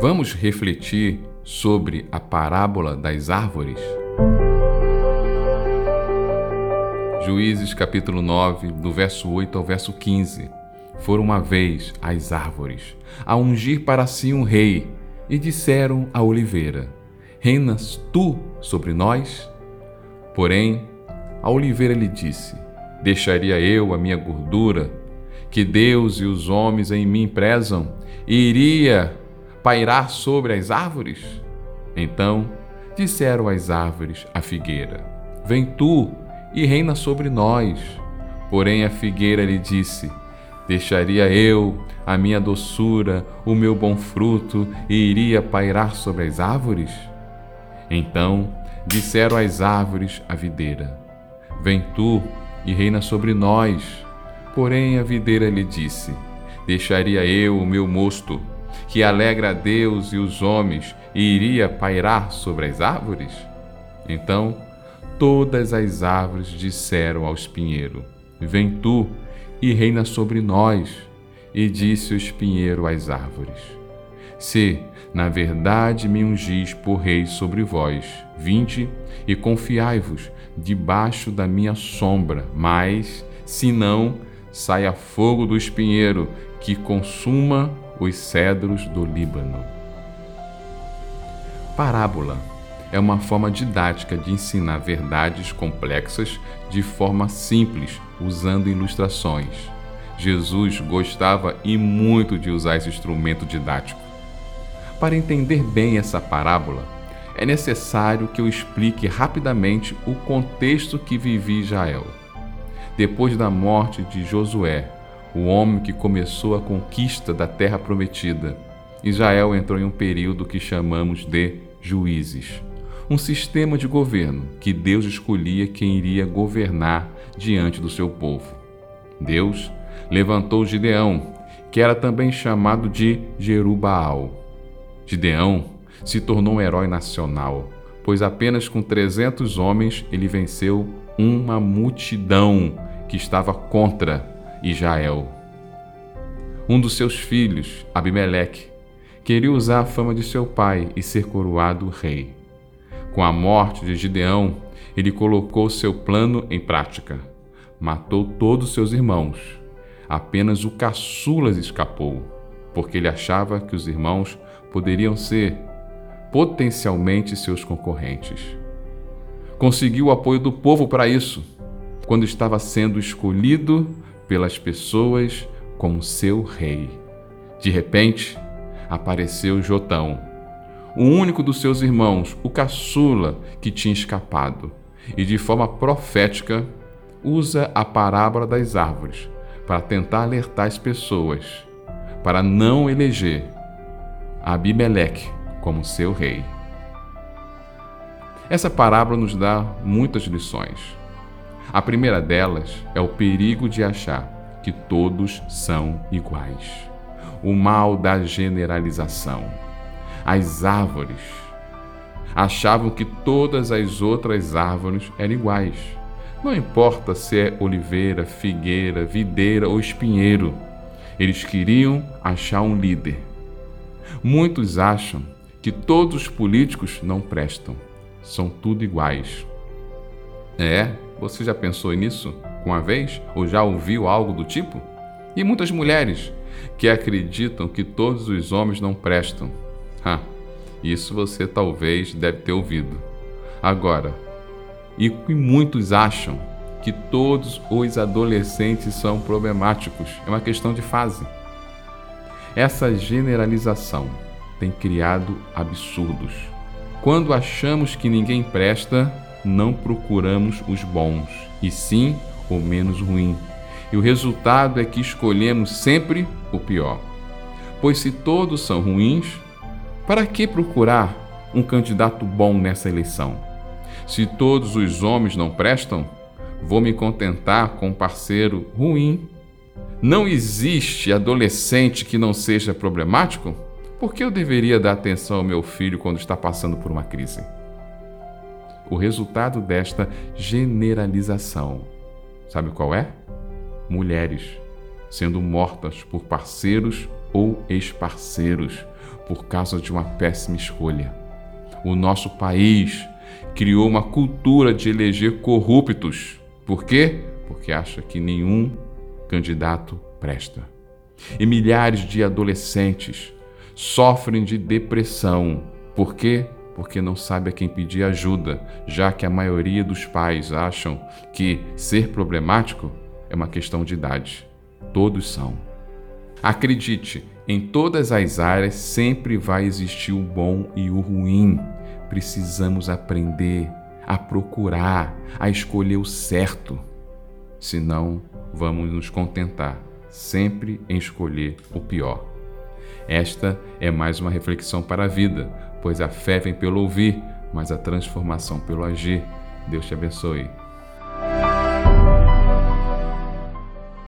Vamos refletir sobre a parábola das árvores? Juízes capítulo 9, do verso 8 ao verso 15. Foram uma vez as árvores a ungir para si um rei e disseram à oliveira: Reinas tu sobre nós? Porém, a oliveira lhe disse: Deixaria eu a minha gordura, que Deus e os homens em mim prezam, e iria pairar sobre as árvores? Então disseram as árvores à figueira: Vem tu e reina sobre nós. Porém a figueira lhe disse: Deixaria eu a minha doçura, o meu bom fruto, e iria pairar sobre as árvores? Então disseram as árvores à videira: Vem tu e reina sobre nós. Porém a videira lhe disse: Deixaria eu o meu mosto, que alegra a Deus e os homens, e iria pairar sobre as árvores? Então todas as árvores disseram ao espinheiro: Vem tu e reina sobre nós. E disse o espinheiro às árvores: Se, na verdade, me ungis por rei sobre vós, vinde e confiai-vos debaixo da minha sombra, mas, se não, saia fogo do espinheiro que consuma os cedros do Líbano. Parábola é uma forma didática de ensinar verdades complexas de forma simples, usando ilustrações. Jesus gostava e muito de usar esse instrumento didático. Para entender bem essa parábola, é necessário que eu explique rapidamente o contexto que vivia Israel. Depois da morte de Josué, o homem que começou a conquista da terra prometida, Israel entrou em um período que chamamos de juízes um sistema de governo que Deus escolhia quem iria governar diante do seu povo. Deus levantou Gideão, que era também chamado de Jerubaal. Gideão se tornou um herói nacional, pois apenas com 300 homens ele venceu uma multidão que estava contra Israel. Um dos seus filhos, Abimeleque, queria usar a fama de seu pai e ser coroado rei. Com a morte de Gideão, ele colocou seu plano em prática. Matou todos seus irmãos. Apenas o caçulas escapou, porque ele achava que os irmãos poderiam ser potencialmente seus concorrentes. Conseguiu o apoio do povo para isso, quando estava sendo escolhido pelas pessoas como seu rei. De repente, apareceu Jotão, o único dos seus irmãos, o caçula, que tinha escapado, e de forma profética usa a parábola das árvores para tentar alertar as pessoas para não eleger Abimeleque como seu rei. Essa parábola nos dá muitas lições. A primeira delas é o perigo de achar que todos são iguais. O mal da generalização as árvores. Achavam que todas as outras árvores eram iguais. Não importa se é oliveira, figueira, videira ou espinheiro, eles queriam achar um líder. Muitos acham que todos os políticos não prestam, são tudo iguais. É, você já pensou nisso uma vez? Ou já ouviu algo do tipo? E muitas mulheres que acreditam que todos os homens não prestam Ha, isso você talvez deve ter ouvido. Agora, e muitos acham que todos os adolescentes são problemáticos, é uma questão de fase. Essa generalização tem criado absurdos. Quando achamos que ninguém presta, não procuramos os bons, e sim o menos ruim. E o resultado é que escolhemos sempre o pior. Pois se todos são ruins, para que procurar um candidato bom nessa eleição? Se todos os homens não prestam, vou me contentar com um parceiro ruim. Não existe adolescente que não seja problemático? Por que eu deveria dar atenção ao meu filho quando está passando por uma crise? O resultado desta generalização, sabe qual é? Mulheres sendo mortas por parceiros ou ex-parceiros, por causa de uma péssima escolha. O nosso país criou uma cultura de eleger corruptos. Por quê? Porque acha que nenhum candidato presta. E milhares de adolescentes sofrem de depressão. Por quê? Porque não sabe a quem pedir ajuda, já que a maioria dos pais acham que ser problemático é uma questão de idade. Todos são. Acredite, em todas as áreas sempre vai existir o bom e o ruim. Precisamos aprender a procurar, a escolher o certo. Senão, vamos nos contentar sempre em escolher o pior. Esta é mais uma reflexão para a vida, pois a fé vem pelo ouvir, mas a transformação pelo agir. Deus te abençoe.